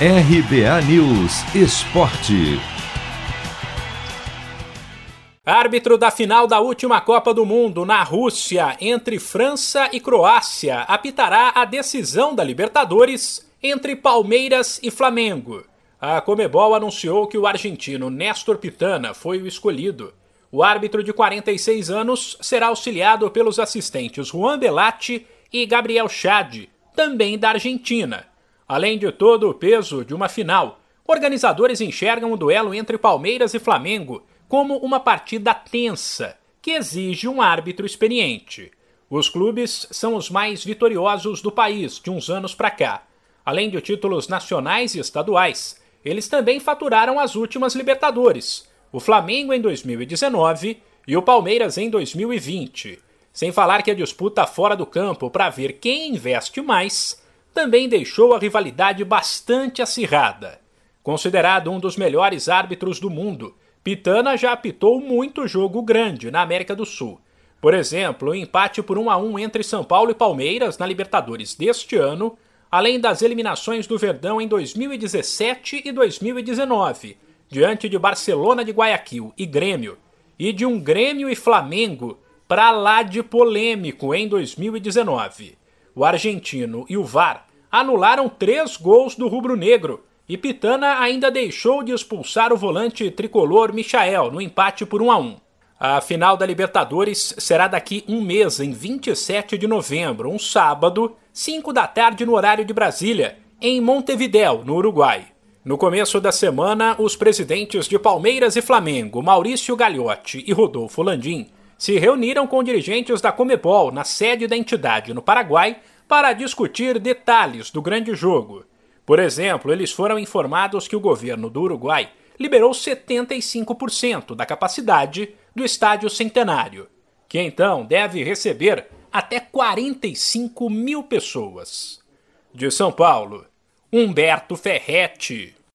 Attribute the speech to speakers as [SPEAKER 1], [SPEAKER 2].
[SPEAKER 1] RBA News Esporte.
[SPEAKER 2] Árbitro da final da última Copa do Mundo na Rússia entre França e Croácia apitará a decisão da Libertadores entre Palmeiras e Flamengo. A Comebol anunciou que o argentino Néstor Pitana foi o escolhido. O árbitro de 46 anos será auxiliado pelos assistentes Juan Belatti e Gabriel Chad, também da Argentina. Além de todo o peso de uma final, organizadores enxergam o duelo entre Palmeiras e Flamengo como uma partida tensa, que exige um árbitro experiente. Os clubes são os mais vitoriosos do país de uns anos para cá. Além de títulos nacionais e estaduais, eles também faturaram as últimas Libertadores, o Flamengo em 2019 e o Palmeiras em 2020. Sem falar que a disputa fora do campo para ver quem investe mais também deixou a rivalidade bastante acirrada. Considerado um dos melhores árbitros do mundo, Pitana já apitou muito jogo grande na América do Sul. Por exemplo, o empate por 1 a 1 entre São Paulo e Palmeiras na Libertadores deste ano, além das eliminações do Verdão em 2017 e 2019, diante de Barcelona de Guayaquil e Grêmio, e de um Grêmio e Flamengo para lá de polêmico em 2019 o argentino e o VAR anularam três gols do rubro-negro e Pitana ainda deixou de expulsar o volante tricolor Michael no empate por 1 a 1. A final da Libertadores será daqui um mês, em 27 de novembro, um sábado, 5 da tarde no horário de Brasília, em Montevidéu, no Uruguai. No começo da semana, os presidentes de Palmeiras e Flamengo, Maurício Gagliotti e Rodolfo Landim, se reuniram com dirigentes da Comebol na sede da entidade no Paraguai para discutir detalhes do grande jogo. Por exemplo, eles foram informados que o governo do Uruguai liberou 75% da capacidade do Estádio Centenário, que então deve receber até 45 mil pessoas. De São Paulo, Humberto Ferretti.